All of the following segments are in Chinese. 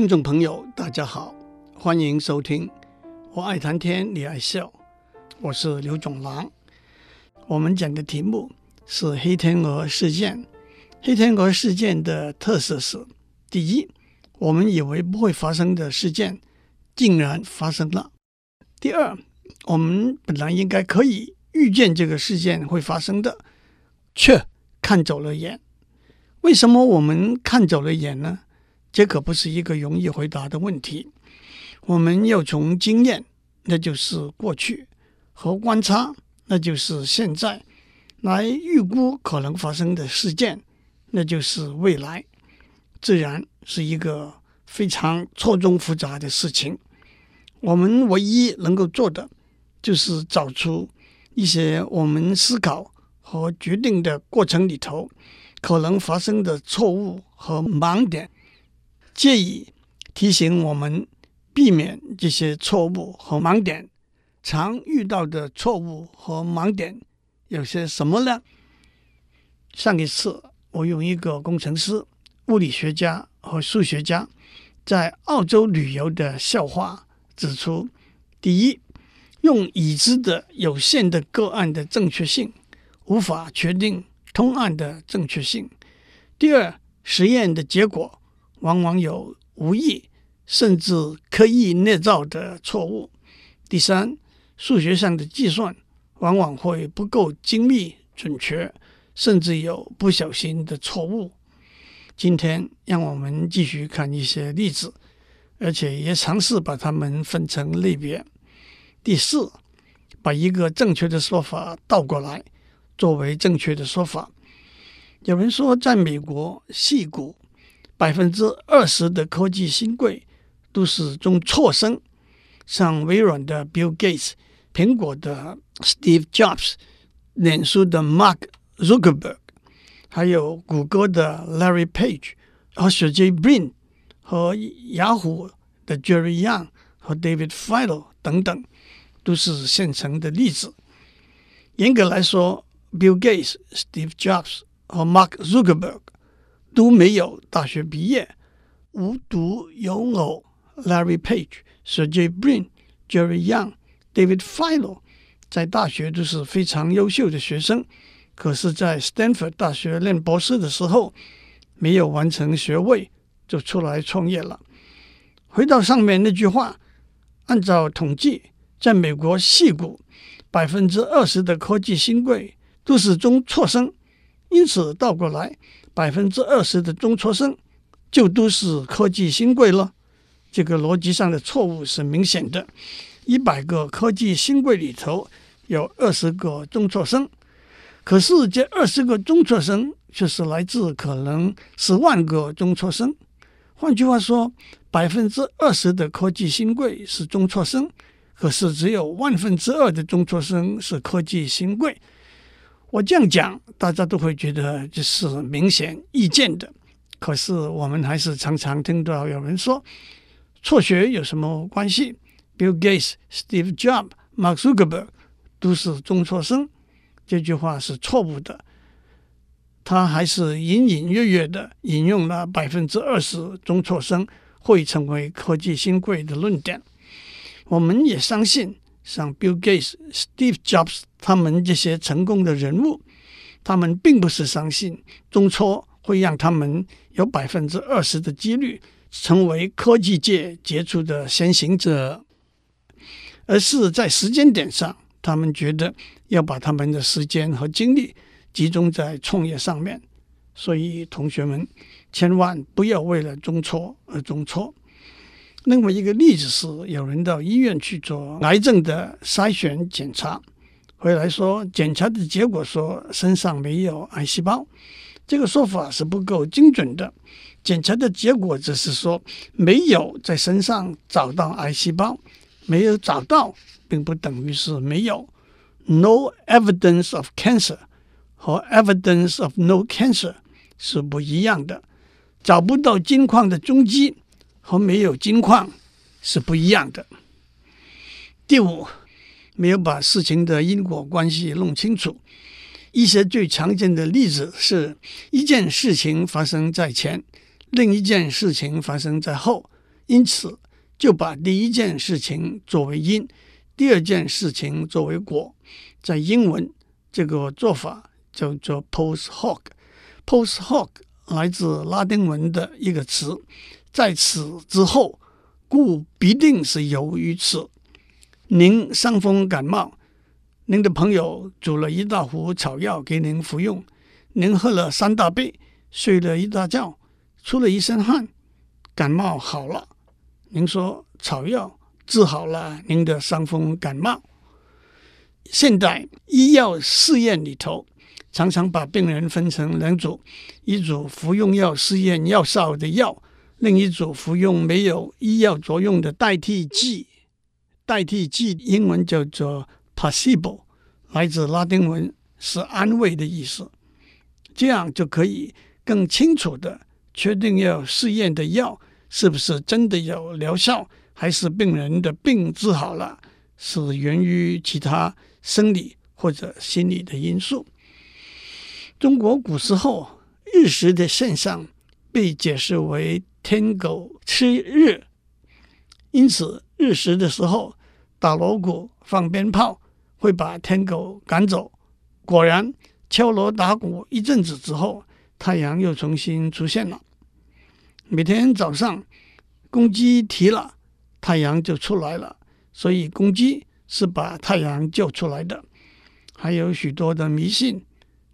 听众朋友，大家好，欢迎收听。我爱谈天，你爱笑，我是刘总郎。我们讲的题目是黑天鹅事件。黑天鹅事件的特色是：第一，我们以为不会发生的事件，竟然发生了；第二，我们本来应该可以预见这个事件会发生的，却看走了眼。为什么我们看走了眼呢？这可不是一个容易回答的问题。我们要从经验，那就是过去，和观察，那就是现在，来预估可能发生的事件，那就是未来。自然是一个非常错综复杂的事情。我们唯一能够做的，就是找出一些我们思考和决定的过程里头。可能发生的错误和盲点，借以提醒我们避免这些错误和盲点。常遇到的错误和盲点有些什么呢？上一次我用一个工程师、物理学家和数学家在澳洲旅游的笑话指出：第一，用已知的有限的个案的正确性无法确定。通案的正确性。第二，实验的结果往往有无意甚至刻意捏造的错误。第三，数学上的计算往往会不够精密准确，甚至有不小心的错误。今天，让我们继续看一些例子，而且也尝试把它们分成类别。第四，把一个正确的说法倒过来。作为正确的说法，有人说，在美国戏骨，百分之二十的科技新贵都是中辍生，像微软的 Bill Gates、苹果的 Steve Jobs、脸书的 Mark Zuckerberg，还有谷歌的 Larry Page 和 Sergey Brin 和雅虎的 Jerry Yang 和 David Filo 等等，都是现成的例子。严格来说，Bill Gates、Steve Jobs 和 Mark Zuckerberg 都没有大学毕业，无独有偶，Larry Page、Sergey Brin、Jerry Yang、David Filo 在大学都是非常优秀的学生，可是，在 Stanford 大学念博士的时候，没有完成学位就出来创业了。回到上面那句话，按照统计，在美国矽谷，百分之二十的科技新贵。都是中辍生，因此倒过来，百分之二十的中辍生就都是科技新贵了。这个逻辑上的错误是明显的。一百个科技新贵里头有二十个中辍生，可是这二十个中辍生却是来自可能十万个中辍生。换句话说，百分之二十的科技新贵是中辍生，可是只有万分之二的中辍生是科技新贵。我这样讲，大家都会觉得这是明显意见的。可是我们还是常常听到有人说，辍学有什么关系？Bill Gates、Steve Jobs、Mark Zuckerberg 都是中辍生，这句话是错误的。他还是隐隐约约的引用了百分之二十中辍生会成为科技新贵的论点。我们也相信。像 Bill Gates、Steve Jobs 他们这些成功的人物，他们并不是相信中辍会让他们有百分之二十的几率成为科技界杰出的先行者，而是在时间点上，他们觉得要把他们的时间和精力集中在创业上面。所以，同学们千万不要为了中辍而中辍。另外一个例子是，有人到医院去做癌症的筛选检查，回来说检查的结果说身上没有癌细胞，这个说法是不够精准的。检查的结果只是说没有在身上找到癌细胞，没有找到，并不等于是没有。No evidence of cancer 和 evidence of no cancer 是不一样的，找不到金矿的踪迹。和没有金矿是不一样的。第五，没有把事情的因果关系弄清楚。一些最常见的例子是一件事情发生在前，另一件事情发生在后，因此就把第一件事情作为因，第二件事情作为果。在英文，这个做法叫做 post hoc。post hoc 来自拉丁文的一个词，在此之后，故必定是由于此。您伤风感冒，您的朋友煮了一大壶草药给您服用，您喝了三大杯，睡了一大觉，出了一身汗，感冒好了。您说草药治好了您的伤风感冒。现代医药试验里头，常常把病人分成两组：一组服用药试验药效的药，另一组服用没有医药作用的代替剂。代替剂英文叫做 placebo，来自拉丁文，是安慰的意思。这样就可以更清楚地确定要试验的药是不是真的有疗效，还是病人的病治好了，是源于其他。生理或者心理的因素。中国古时候日食的现象被解释为天狗吃日，因此日食的时候打锣鼓、放鞭炮会把天狗赶走。果然敲锣打鼓一阵子之后，太阳又重新出现了。每天早上公鸡啼了，太阳就出来了，所以公鸡。是把太阳叫出来的，还有许多的迷信，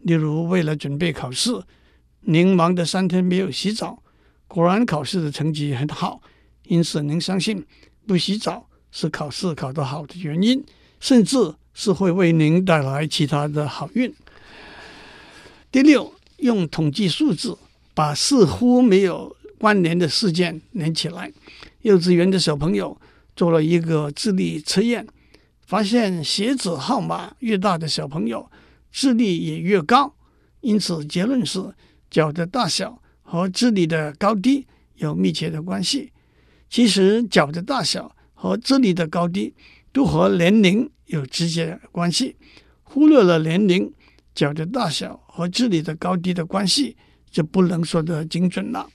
例如为了准备考试，您忙得三天没有洗澡，果然考试的成绩很好，因此您相信不洗澡是考试考得好的原因，甚至是会为您带来其他的好运。第六，用统计数字把似乎没有关联的事件连起来。幼稚园的小朋友做了一个智力测验。发现鞋子号码越大的小朋友智力也越高，因此结论是脚的大小和智力的高低有密切的关系。其实脚的大小和智力的高低都和年龄有直接关系，忽略了年龄，脚的大小和智力的高低的关系就不能说得精准了。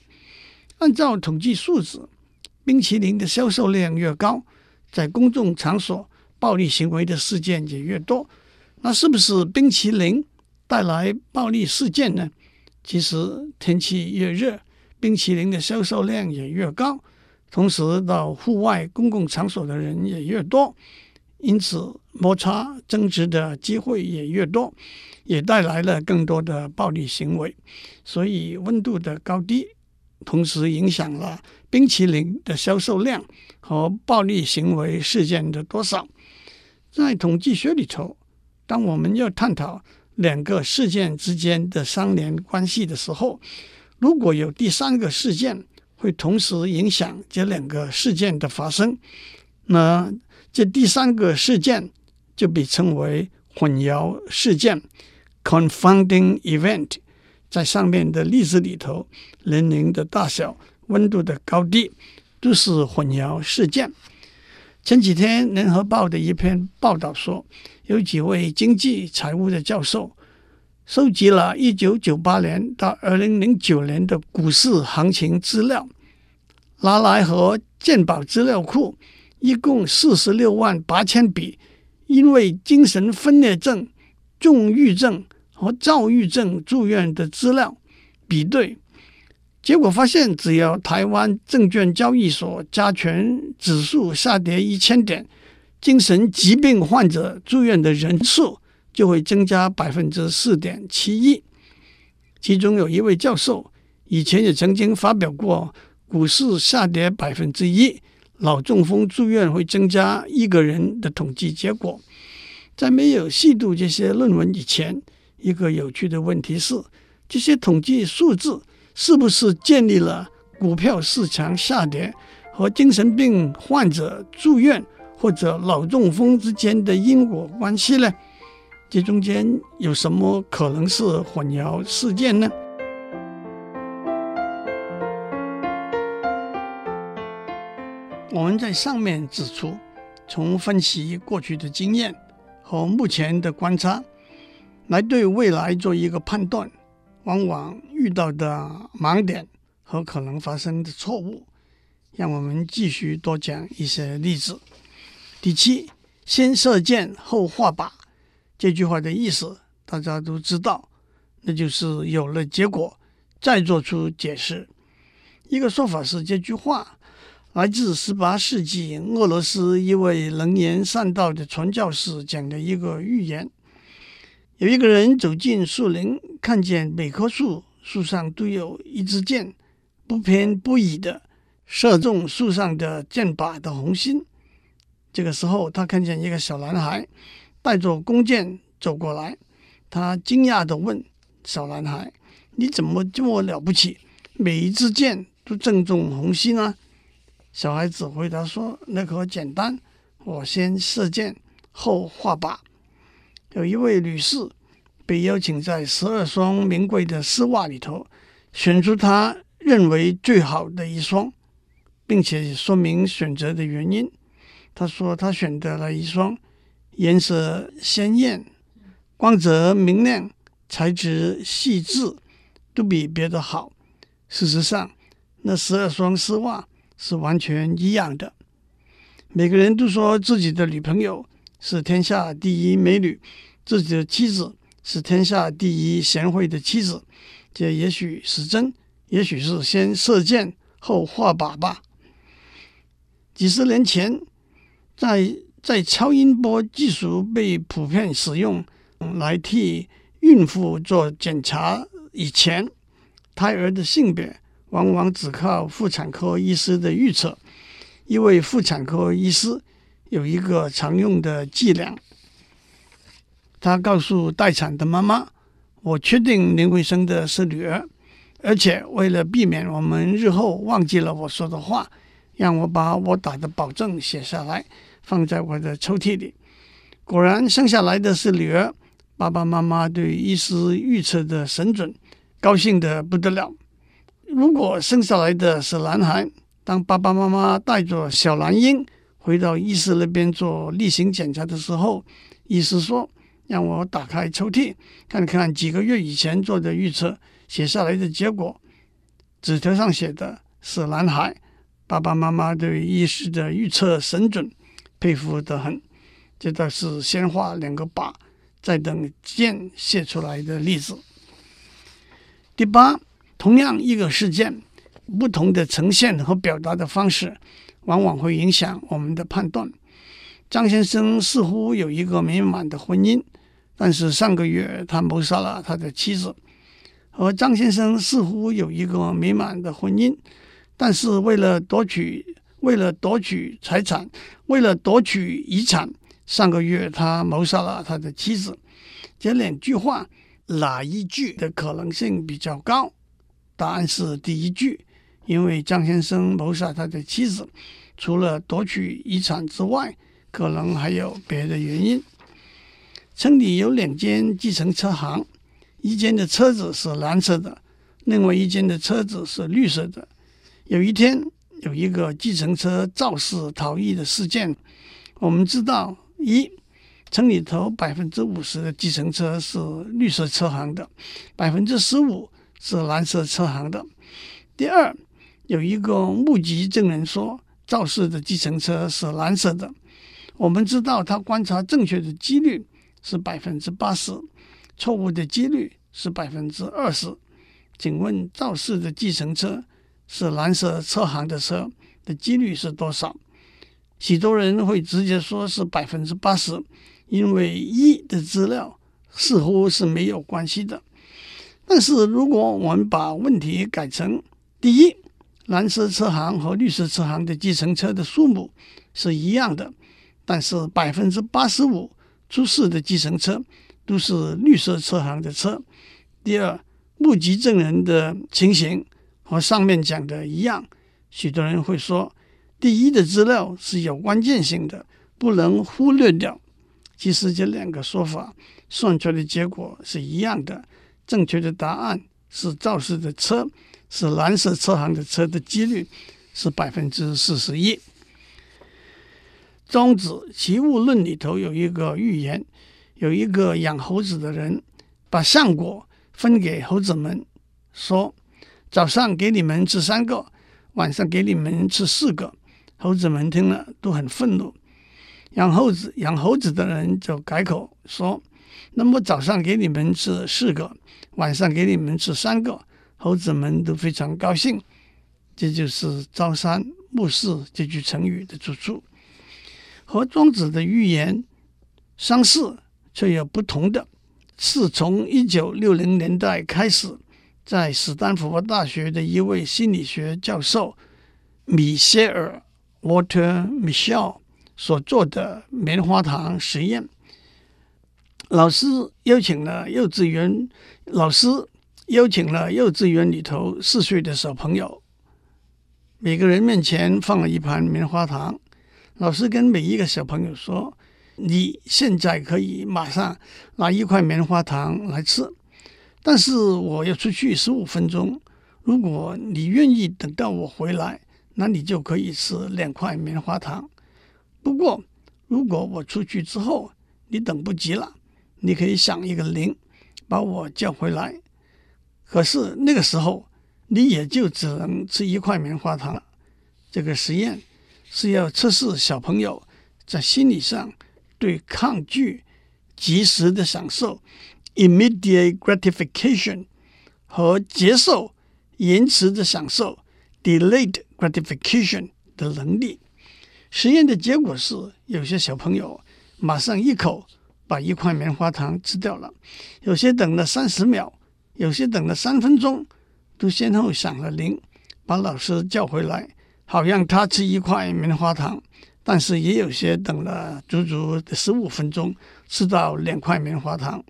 按照统计数字，冰淇淋的销售量越高，在公众场所。暴力行为的事件也越多，那是不是冰淇淋带来暴力事件呢？其实天气越热，冰淇淋的销售量也越高，同时到户外公共场所的人也越多，因此摩擦争执的机会也越多，也带来了更多的暴力行为。所以温度的高低，同时影响了冰淇淋的销售量和暴力行为事件的多少。在统计学里头，当我们要探讨两个事件之间的相连关系的时候，如果有第三个事件会同时影响这两个事件的发生，那这第三个事件就被称为混淆事件 （confounding event）。在上面的例子里头，年龄的大小、温度的高低都是混淆事件。前几天，《联合报》的一篇报道说，有几位经济财务的教授收集了一九九八年到二零零九年的股市行情资料，拿来和健保资料库一共四十六万八千笔因为精神分裂症、重郁症和躁郁症住院的资料比对。结果发现，只要台湾证券交易所加权指数下跌一千点，精神疾病患者住院的人数就会增加百分之四点七一。其中有一位教授以前也曾经发表过，股市下跌百分之一，脑中风住院会增加一个人的统计结果。在没有细读这些论文以前，一个有趣的问题是：这些统计数字。是不是建立了股票市场下跌和精神病患者住院或者脑中风之间的因果关系呢？这中间有什么可能是混淆事件呢？我们在上面指出，从分析过去的经验和目前的观察，来对未来做一个判断。往往遇到的盲点和可能发生的错误，让我们继续多讲一些例子。第七，先射箭后画靶，这句话的意思大家都知道，那就是有了结果再做出解释。一个说法是，这句话来自十八世纪俄罗斯一位能言善道的传教士讲的一个寓言。有一个人走进树林，看见每棵树树上都有一支箭，不偏不倚的射中树上的箭靶的红心。这个时候，他看见一个小男孩带着弓箭走过来，他惊讶地问小男孩：“你怎么这么了不起？每一支箭都正中红心呢？”小孩子回答说：“那可简单，我先射箭后画靶。”有一位女士被邀请在十二双名贵的丝袜里头选出她认为最好的一双，并且说明选择的原因。他说：“他选择了一双颜色鲜艳、光泽明亮、材质细致，都比别的好。事实上，那十二双丝袜是完全一样的。每个人都说自己的女朋友是天下第一美女，自己的妻子是天下第一贤惠的妻子。这也许是真，也许是先射箭后画靶吧。几十年前。”在在超音波技术被普遍使用来替孕妇做检查以前，胎儿的性别往往只靠妇产科医师的预测。一位妇产科医师有一个常用的伎俩，他告诉待产的妈妈：“我确定您会生的是女儿，而且为了避免我们日后忘记了我说的话，让我把我打的保证写下来。”放在我的抽屉里，果然生下来的是女儿。爸爸妈妈对医师预测的神准，高兴得不得了。如果生下来的是男孩，当爸爸妈妈带着小男婴回到医师那边做例行检查的时候，医师说：“让我打开抽屉，看看几个月以前做的预测写下来的结果。”纸条上写的是男孩。爸爸妈妈对医师的预测神准。佩服得很，这倒是先画两个靶，再等箭射出来的例子。第八，同样一个事件，不同的呈现和表达的方式，往往会影响我们的判断。张先生似乎有一个美满的婚姻，但是上个月他谋杀了他的妻子。和张先生似乎有一个美满的婚姻，但是为了夺取。为了夺取财产，为了夺取遗产，上个月他谋杀了他的妻子。这两句话哪一句的可能性比较高？答案是第一句，因为张先生谋杀他的妻子，除了夺取遗产之外，可能还有别的原因。村里有两间计程车行，一间的车子是蓝色的，另外一间的车子是绿色的。有一天，有一个计程车肇事逃逸的事件，我们知道：一，城里头百分之五十的计程车是绿色车行的，百分之十五是蓝色车行的。第二，有一个目击证人说，肇事的计程车是蓝色的。我们知道他观察正确的几率是百分之八十，错误的几率是百分之二十。请问肇事的计程车？是蓝色车行的车的几率是多少？许多人会直接说是百分之八十，因为一的资料似乎是没有关系的。但是如果我们把问题改成：第一，蓝色车行和绿色车行的计程车的数目是一样的，但是百分之八十五出事的计程车都是绿色车行的车。第二，目击证人的情形。和上面讲的一样，许多人会说，第一的资料是有关键性的，不能忽略掉。其实这两个说法算出来的结果是一样的，正确的答案是肇事的车是蓝色车行的车的几率是百分之四十一。庄子《齐物论》里头有一个寓言，有一个养猴子的人把橡果分给猴子们，说。早上给你们吃三个，晚上给你们吃四个。猴子们听了都很愤怒。养猴子养猴子的人就改口说：“那么早上给你们吃四个，晚上给你们吃三个。”猴子们都非常高兴。这就是“朝三暮四”这句成语的出处。和庄子的寓言相似却有不同的，是从一九六零年代开始，在斯坦福大学的一位心理学教授米歇尔 （Walter Michel）。所做的棉花糖实验，老师邀请了幼稚园老师邀请了幼稚园里头四岁的小朋友，每个人面前放了一盘棉花糖。老师跟每一个小朋友说：“你现在可以马上拿一块棉花糖来吃，但是我要出去十五分钟。如果你愿意等到我回来，那你就可以吃两块棉花糖。”不过，如果我出去之后你等不及了，你可以响一个铃，把我叫回来。可是那个时候你也就只能吃一块棉花糖了。这个实验是要测试小朋友在心理上对抗拒及时的享受 （immediate gratification） 和接受延迟的享受 （delayed gratification） 的能力。实验的结果是，有些小朋友马上一口把一块棉花糖吃掉了，有些等了三十秒，有些等了三分钟，都先后响了铃，把老师叫回来，好让他吃一块棉花糖。但是也有些等了足足十五分钟，吃到两块棉花糖。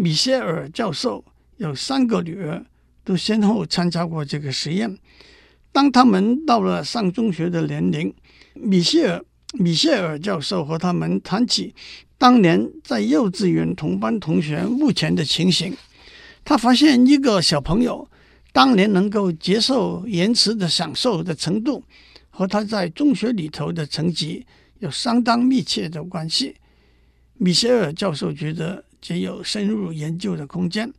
米歇尔教授有三个女儿，都先后参加过这个实验。当他们到了上中学的年龄，米歇尔米歇尔教授和他们谈起当年在幼稚园同班同学目前的情形。他发现一个小朋友当年能够接受延迟的享受的程度，和他在中学里头的成绩有相当密切的关系。米歇尔教授觉得这有深入研究的空间。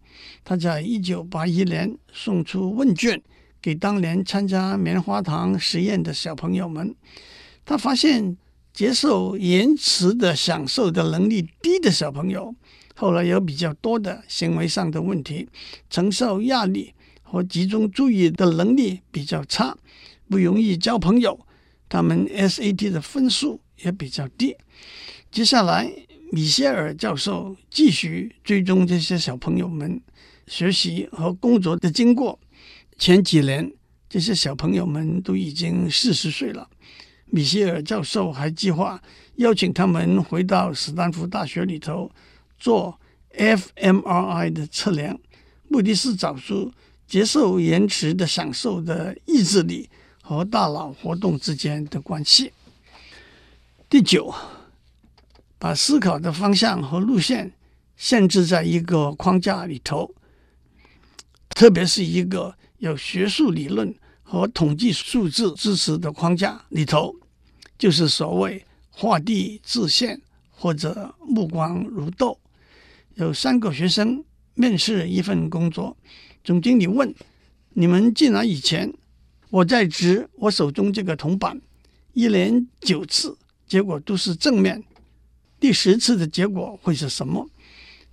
他在一九八一年送出问卷给当年参加棉花糖实验的小朋友们。他发现，接受延迟的享受的能力低的小朋友，后来有比较多的行为上的问题，承受压力和集中注意的能力比较差，不容易交朋友。他们 SAT 的分数也比较低。接下来，米歇尔教授继续追踪这些小朋友们学习和工作的经过。前几年，这些小朋友们都已经四十岁了。米歇尔教授还计划邀请他们回到斯坦福大学里头做 fMRI 的测量，目的是找出接受延迟的享受的意志力和大脑活动之间的关系。第九，把思考的方向和路线限制在一个框架里头，特别是一个有学术理论和统计数字支持的框架里头，就是所谓画地自限或者目光如豆。有三个学生面试一份工作，总经理问：“你们进来以前，我在指我手中这个铜板，一连九次，结果都是正面。第十次的结果会是什么？”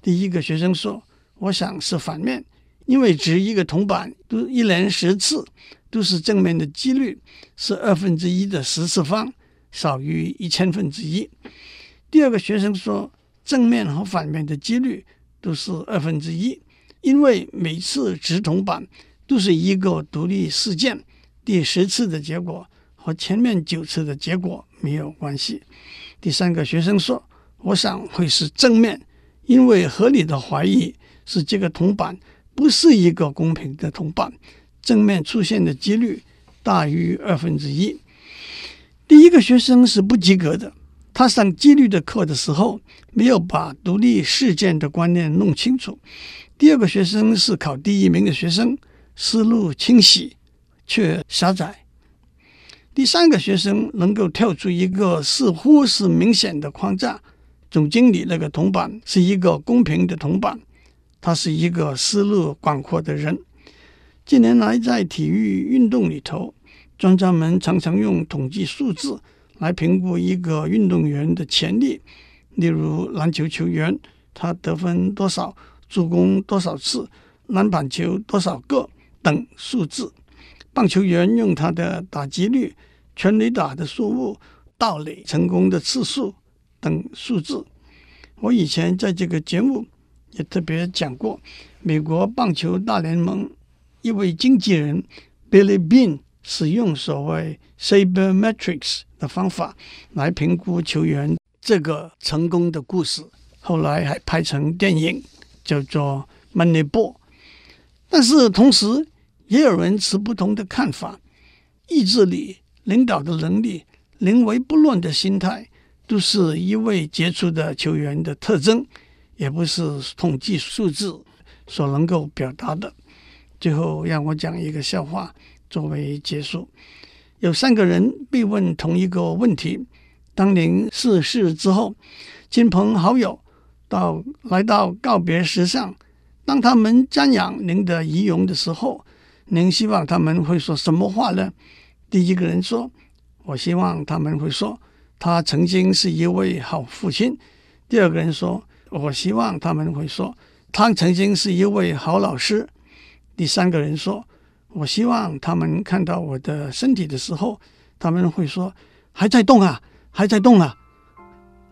第一个学生说：“我想是反面，因为值一个铜板都一连十次。”都是正面的几率是二分之一的十次方，少于一千分之一。第二个学生说，正面和反面的几率都是二分之一，因为每次掷铜板都是一个独立事件，第十次的结果和前面九次的结果没有关系。第三个学生说，我想会是正面，因为合理的怀疑是这个铜板不是一个公平的铜板。正面出现的几率大于二分之一。第一个学生是不及格的，他上几率的课的时候没有把独立事件的观念弄清楚。第二个学生是考第一名的学生，思路清晰却狭窄。第三个学生能够跳出一个似乎是明显的框架，总经理那个铜板是一个公平的铜板，他是一个思路广阔的人。近年来，在体育运动里头，专家们常常用统计数字来评估一个运动员的潜力，例如篮球球员他得分多少、助攻多少次、篮板球多少个等数字；棒球员用他的打击率、全垒打的数目、盗垒成功的次数等数字。我以前在这个节目也特别讲过，美国棒球大联盟一位经纪人 Billy Bean 使用所谓 Sabermetrics 的方法来评估球员这个成功的故事，后来还拍成电影，叫做《Moneyball》。但是同时，也有人持不同的看法，意志力、领导的能力、临危不乱的心态。都是一位杰出的球员的特征，也不是统计数字所能够表达的。最后，让我讲一个笑话作为结束。有三个人被问同一个问题：当您逝世之后，亲朋好友到来到告别时上，当他们瞻仰您的遗容的时候，您希望他们会说什么话呢？第一个人说：“我希望他们会说。”他曾经是一位好父亲。第二个人说：“我希望他们会说，他曾经是一位好老师。”第三个人说：“我希望他们看到我的身体的时候，他们会说，还在动啊，还在动啊。”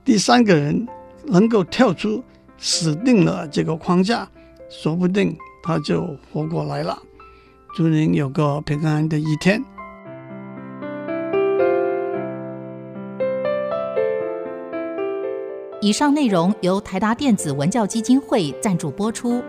第三个人能够跳出死定了这个框架，说不定他就活过来了。祝您有个平安的一天。以上内容由台达电子文教基金会赞助播出。